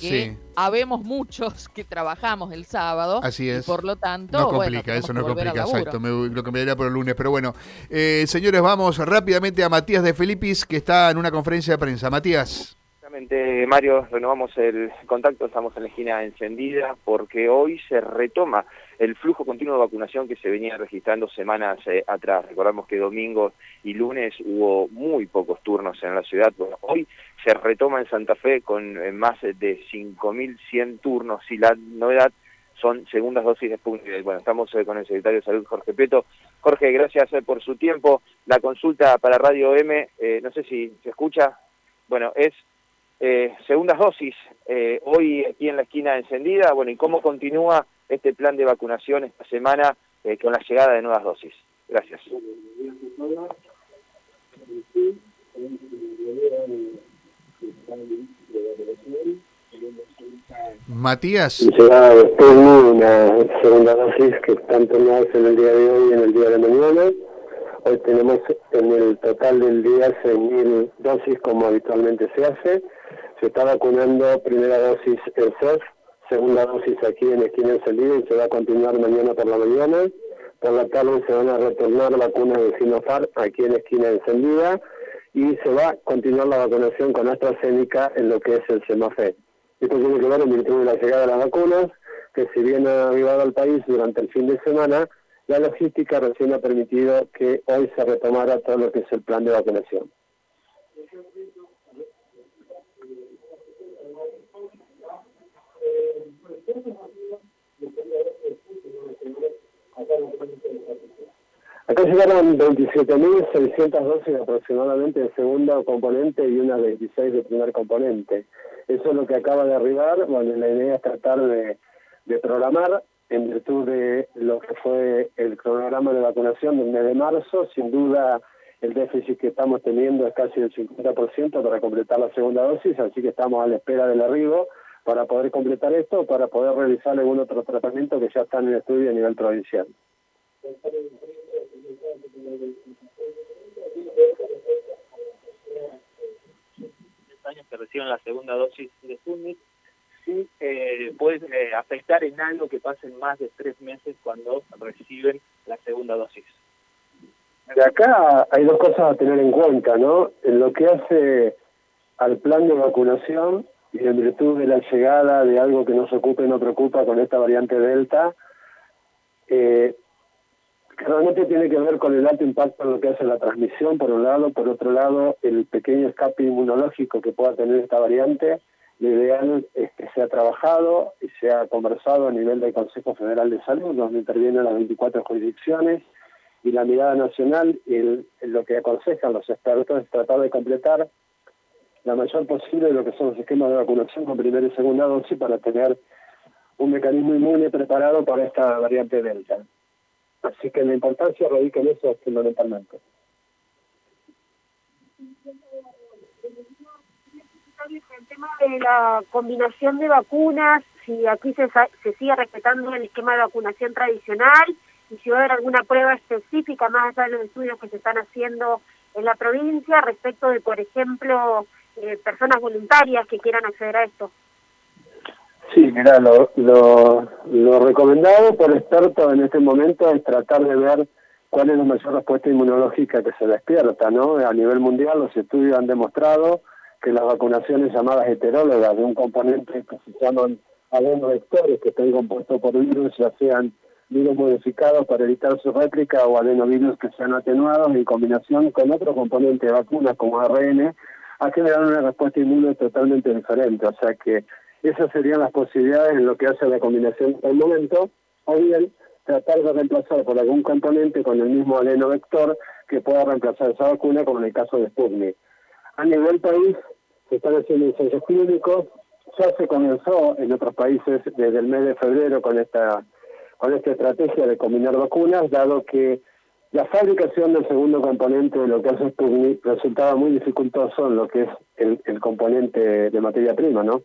que habemos muchos que trabajamos el sábado. Así es. por lo tanto, no complica, eso no complica, exacto. Me, lo cambiaría por el lunes, pero bueno. Eh, señores, vamos rápidamente a Matías de Filipis, que está en una conferencia de prensa. Matías. Mario, renovamos el contacto, estamos en la esquina encendida porque hoy se retoma el flujo continuo de vacunación que se venía registrando semanas eh, atrás. Recordamos que domingo y lunes hubo muy pocos turnos en la ciudad. Bueno, hoy se retoma en Santa Fe con eh, más de 5.100 turnos y la novedad son segundas dosis de Sputnik. Bueno, estamos eh, con el secretario de Salud, Jorge Peto. Jorge, gracias por su tiempo. La consulta para Radio M, no sé si se escucha, bueno, es eh, segundas dosis, eh, hoy aquí en la esquina encendida, bueno, y cómo continúa este plan de vacunación esta semana eh, con la llegada de nuevas dosis. Gracias. Matías. Llegada de una segunda dosis que están tomadas en el día de hoy y en el día de mañana. Hoy tenemos en el total del día 6.000 dosis como habitualmente se hace se está vacunando primera dosis en CEF, segunda dosis aquí en Esquina Encendida y se va a continuar mañana por la mañana. Por la tarde se van a retornar vacunas de Sinopharm aquí en Esquina Encendida y se va a continuar la vacunación con AstraZeneca en lo que es el SEMAFE. Esto tiene que ver en virtud de la llegada de las vacunas, que si bien ha arribado al país durante el fin de semana, la logística recién ha permitido que hoy se retomara todo lo que es el plan de vacunación. Acá llegaron 27.600 dosis aproximadamente de segundo componente y unas 26 de primer componente. Eso es lo que acaba de arribar. Bueno, la idea es tratar de, de programar en virtud de lo que fue el cronograma de vacunación del mes de marzo. Sin duda, el déficit que estamos teniendo es casi del 50% para completar la segunda dosis, así que estamos a la espera del arribo para poder completar esto, para poder realizar algún otro tratamiento que ya está en estudio a nivel provincial. años que reciben la segunda dosis de Sputnik, sí eh, puede eh, afectar en algo que pasen más de tres meses cuando reciben la segunda dosis. De acá hay dos cosas a tener en cuenta, ¿no? En lo que hace al plan de vacunación, y en virtud de la llegada de algo que nos ocupa y nos preocupa con esta variante Delta, eh, realmente tiene que ver con el alto impacto en lo que hace la transmisión, por un lado, por otro lado, el pequeño escape inmunológico que pueda tener esta variante. Lo ideal es que sea trabajado y sea conversado a nivel del Consejo Federal de Salud, donde intervienen las 24 jurisdicciones, y la mirada nacional y lo que aconsejan los expertos es tratar de completar la mayor posible de lo que son los esquemas de vacunación con primera y segunda dosis para tener un mecanismo inmune preparado para esta variante Delta. Así que la importancia radica en eso fundamentalmente. El tema de la combinación de vacunas, si aquí se, se sigue respetando el esquema de vacunación tradicional y si va a haber alguna prueba específica más allá de los estudios que se están haciendo en la provincia respecto de, por ejemplo, eh, personas voluntarias que quieran acceder a esto. Sí, mira, lo, lo, recomendado por expertos en este momento es tratar de ver cuál es la mayor respuesta inmunológica que se despierta, ¿no? A nivel mundial los estudios han demostrado que las vacunaciones llamadas heterólogas de un componente que se llaman adenovirus que están compuestos por virus, ya sean virus modificados para evitar su réplica o adenovirus que sean atenuados en combinación con otro componente de vacunas como ARN, ha generado una respuesta inmune totalmente diferente. O sea que esas serían las posibilidades en lo que hace la combinación el momento, o bien tratar de reemplazar por algún componente con el mismo vector que pueda reemplazar esa vacuna, como en el caso de Sputnik. A nivel país se están haciendo ensayos clínicos, ya se comenzó en otros países desde el mes de febrero con esta con esta estrategia de combinar vacunas, dado que la fabricación del segundo componente de lo que hace Sputnik resultaba muy dificultoso en lo que es el, el componente de materia prima, ¿no?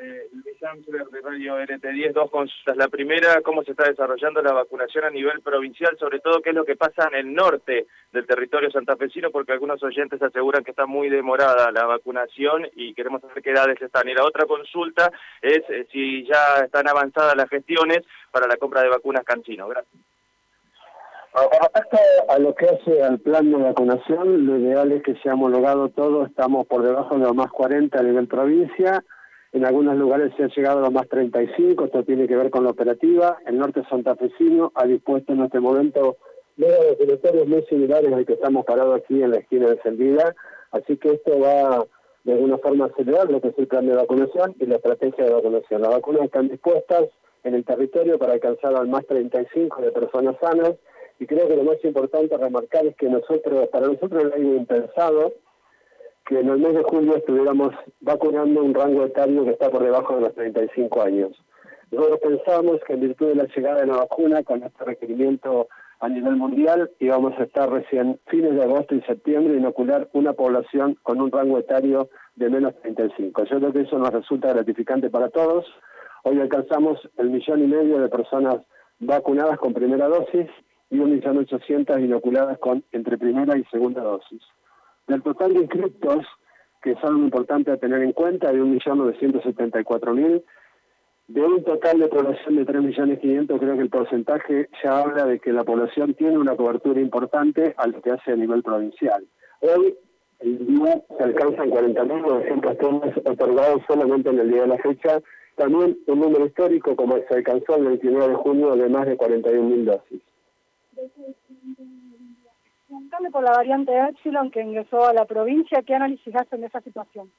Eh, Luis Amsler de Radio RT10, dos consultas. La primera, cómo se está desarrollando la vacunación a nivel provincial, sobre todo qué es lo que pasa en el norte del territorio santafesino, porque algunos oyentes aseguran que está muy demorada la vacunación y queremos saber qué edades están. Y la otra consulta es eh, si ya están avanzadas las gestiones para la compra de vacunas Cancino. Gracias. Con respecto a lo que hace al plan de vacunación, lo ideal es que se ha homologado todo, estamos por debajo de los más 40 a nivel provincia, en algunos lugares se ha llegado a los más 35, esto tiene que ver con la operativa. El norte santafesino ha dispuesto en este momento directorios muy similares al que estamos parados aquí en la esquina de Sendida, así que esto va de alguna forma a acelerar lo que es el plan de vacunación y la estrategia de vacunación. Las vacunas están dispuestas en el territorio para alcanzar al más 35 de personas sanas y creo que lo más importante remarcar es que nosotros, para nosotros algo impensado que en el mes de julio estuviéramos vacunando un rango etario que está por debajo de los 35 años. Nosotros pensamos que en virtud de la llegada de la vacuna, con este requerimiento a nivel mundial, íbamos a estar recién fines de agosto y septiembre inocular una población con un rango etario de menos 35. Yo creo que eso nos resulta gratificante para todos. Hoy alcanzamos el millón y medio de personas vacunadas con primera dosis y un millón ochocientas inoculadas con entre primera y segunda dosis. Del total de inscriptos, que son importantes a tener en cuenta, hay 1.974.000. De un total de población de 3.500.000, creo que el porcentaje ya habla de que la población tiene una cobertura importante a lo que hace a nivel provincial. Hoy, el día se alcanzan 40.900 tomas otorgados solamente en el día de la fecha. También un número histórico, como se alcanzó el 29 de junio, de más de 41.000 dosis por la variante Epsilon que ingresó a la provincia. ¿Qué análisis hacen de esa situación?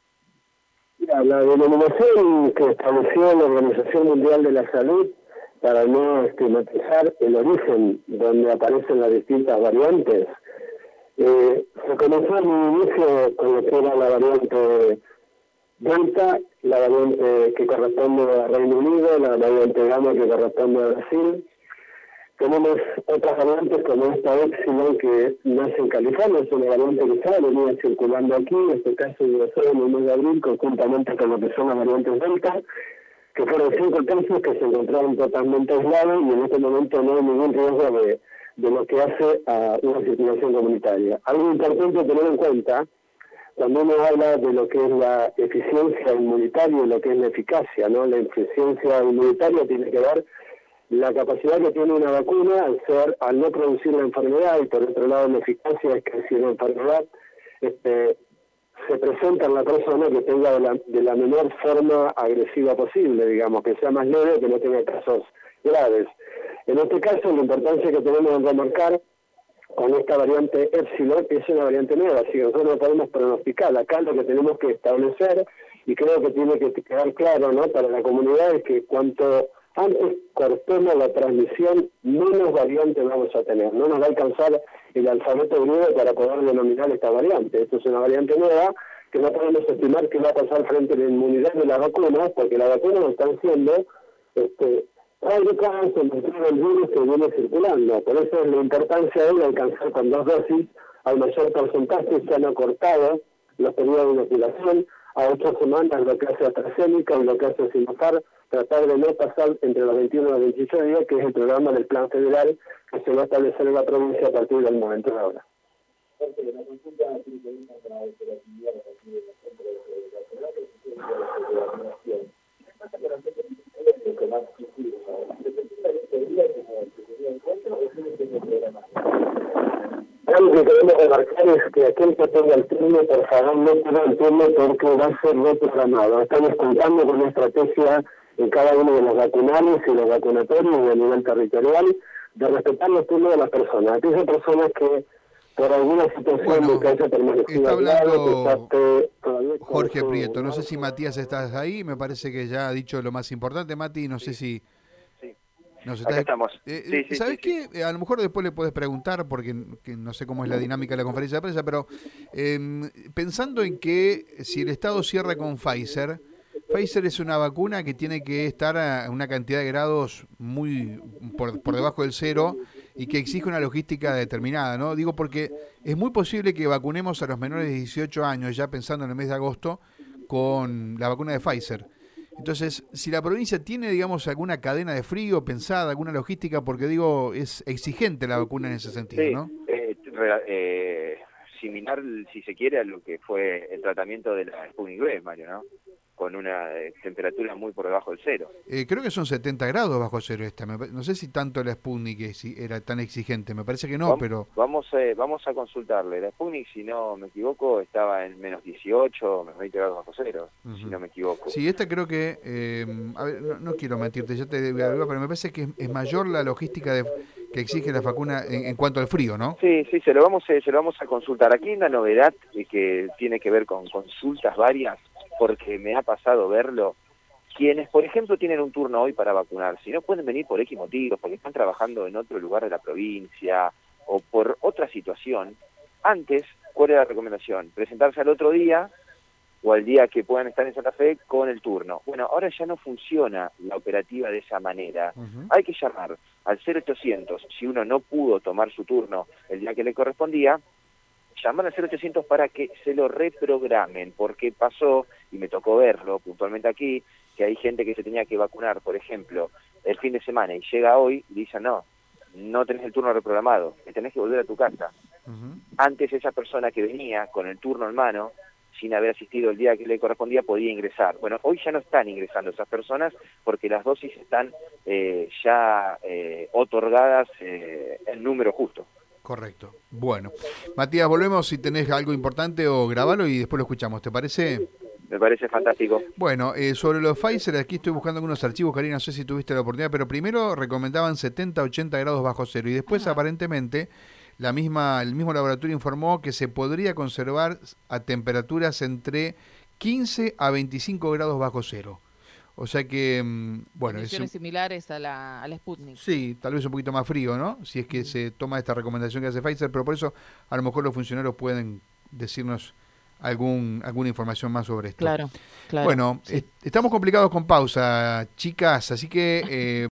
Mira, la denominación que estableció la Organización Mundial de la Salud para no estigmatizar el origen donde aparecen las distintas variantes, eh, se comenzó en un inicio con lo que era la variante Delta, la variante que corresponde a Reino Unido, la variante Gamma que corresponde a Brasil, tenemos otras variantes como esta Epsilon que nace en California, es una variante que está venía circulando aquí, en este caso ingresó en el mes de abril conjuntamente con lo que son las variantes Delta, que fueron cinco casos que se encontraron totalmente aislados y en este momento no hay ningún riesgo de, de lo que hace a una circulación comunitaria. Algo importante tener en cuenta cuando uno habla de lo que es la eficiencia inmunitaria y lo que es la eficacia, ¿no? La eficiencia inmunitaria tiene que ver la capacidad que tiene una vacuna al ser al no producir la enfermedad y por otro lado la eficacia es que si la enfermedad este, se presenta en la persona que tenga de la, menor forma agresiva posible, digamos, que sea más leve, que no tenga casos graves. En este caso, la importancia que tenemos en remarcar con esta variante Epsilon es una variante nueva, así que nosotros no podemos pronosticar. Acá lo que tenemos que establecer, y creo que tiene que quedar claro ¿no? para la comunidad, es que cuanto antes cortemos la transmisión, menos variante vamos a tener. No nos va a alcanzar el alfabeto griego para poder denominar esta variante. Esto es una variante nueva que no podemos estimar que va a pasar frente a la inmunidad de las vacunas, porque las vacunas están siendo este, fabricadas en el virus que viene circulando. Por eso es la importancia de alcanzar con dos dosis al mayor porcentaje, se han acortado los periodos de inoculación a ocho semanas lo que hace AstraZeneca y lo que hace Sinopharm tratar de no pasar entre los 21 y los 28 días, que es el programa del Plan Federal que se va a establecer en la provincia a partir del momento de ahora. Algo que queremos remarcar es que aquel que tenga el turno, por favor, no tenga el turno porque va a ser reprogramado. Estamos contando con una estrategia en cada uno de los vacunales y los vacunatorios a nivel territorial de respetar los turnos de las personas. Aquellas personas que por alguna situación de que haya permanecido está hablando Jorge Prieto. No sé si Matías estás ahí, me parece que ya ha dicho lo más importante, Mati, no sé si... Nos estamos. Eh, eh, ¿Sabes qué? Eh, a lo mejor después le puedes preguntar, porque no sé cómo es la dinámica de la conferencia de prensa, pero em, pensando en que si el Estado cierra con Pfizer, Pfizer es una vacuna que tiene que estar a una cantidad de grados muy por, por, debajo del cero y que exige una logística determinada, ¿no? Digo porque es muy posible que vacunemos a los menores de 18 años, ya pensando en el mes de agosto, con la vacuna de Pfizer. Entonces, si la provincia tiene, digamos, alguna cadena de frío pensada, alguna logística, porque digo, es exigente la vacuna en ese sentido, Sí, ¿no? eh, eh, similar, si se quiere, a lo que fue el tratamiento de la Sputnik V, Mario, ¿no? Con una eh, temperatura muy por debajo del cero. Eh, creo que son 70 grados bajo cero esta. no sé si tanto la Sputnik era tan exigente. Me parece que no, pero... Vamos, eh, vamos a consultarle. La Sputnik, si no me equivoco, estaba en menos 18, menos 20 grados bajo cero, si no me equivoco. Sí, esta creo que... eh, a ver, no, no quiero mentirte, ya te digo, algo, pero me parece que es, es mayor la logística de, que exige la vacuna en, en cuanto al frío, ¿no? Sí, sí, se lo vamos, eh, se lo vamos a consultar. Aquí hay una novedad eh, que tiene que ver con consultas varias, porque me ha pasado verlo. Quienes, por ejemplo, tienen un turno hoy para vacunar, si no pueden venir por X motivos, porque están trabajando en otro lugar de la provincia o por otra situación, antes, ¿cuál era la recomendación? Presentarse al otro día o al día que puedan estar en Santa Fe con el turno. Bueno, ahora ya no funciona la operativa de esa manera. Hay que llamar al 0800, si uno no pudo tomar su turno el día que le correspondía, llamar al 0800 para que se lo reprogramen, porque pasó, y me tocó verlo puntualmente aquí, que hay gente que se tenía que vacunar, por ejemplo, el fin de semana y llega hoy y dice, no, no tenés el turno reprogramado, te tenés que volver a tu casa. Antes esa persona que venía con el turno en mano, sin haber asistido el día que le correspondía, podía ingresar. Bueno, hoy ya no están ingresando esas personas porque las dosis están eh, ya eh, otorgadas eh, en número justo. Correcto. Bueno, Matías, volvemos si tenés algo importante o grabalo y después lo escuchamos. ¿Te parece? Me parece fantástico. Bueno, eh, sobre los Pfizer, aquí estoy buscando algunos archivos, Karina, no sé si tuviste la oportunidad, pero primero recomendaban 70, 80 grados bajo cero y después Ajá. aparentemente la misma, el mismo laboratorio informó que se podría conservar a temperaturas entre 15 a 25 grados bajo cero. O sea que, mm, bueno, es, Condiciones similares a la, a la Sputnik. Sí, tal vez un poquito más frío, ¿no? Si es que se toma esta recomendación que hace Pfizer, pero por eso a lo mejor los funcionarios pueden decirnos algún alguna información más sobre esto. Claro, claro. Bueno, sí. est- estamos complicados con pausa, chicas, así que eh,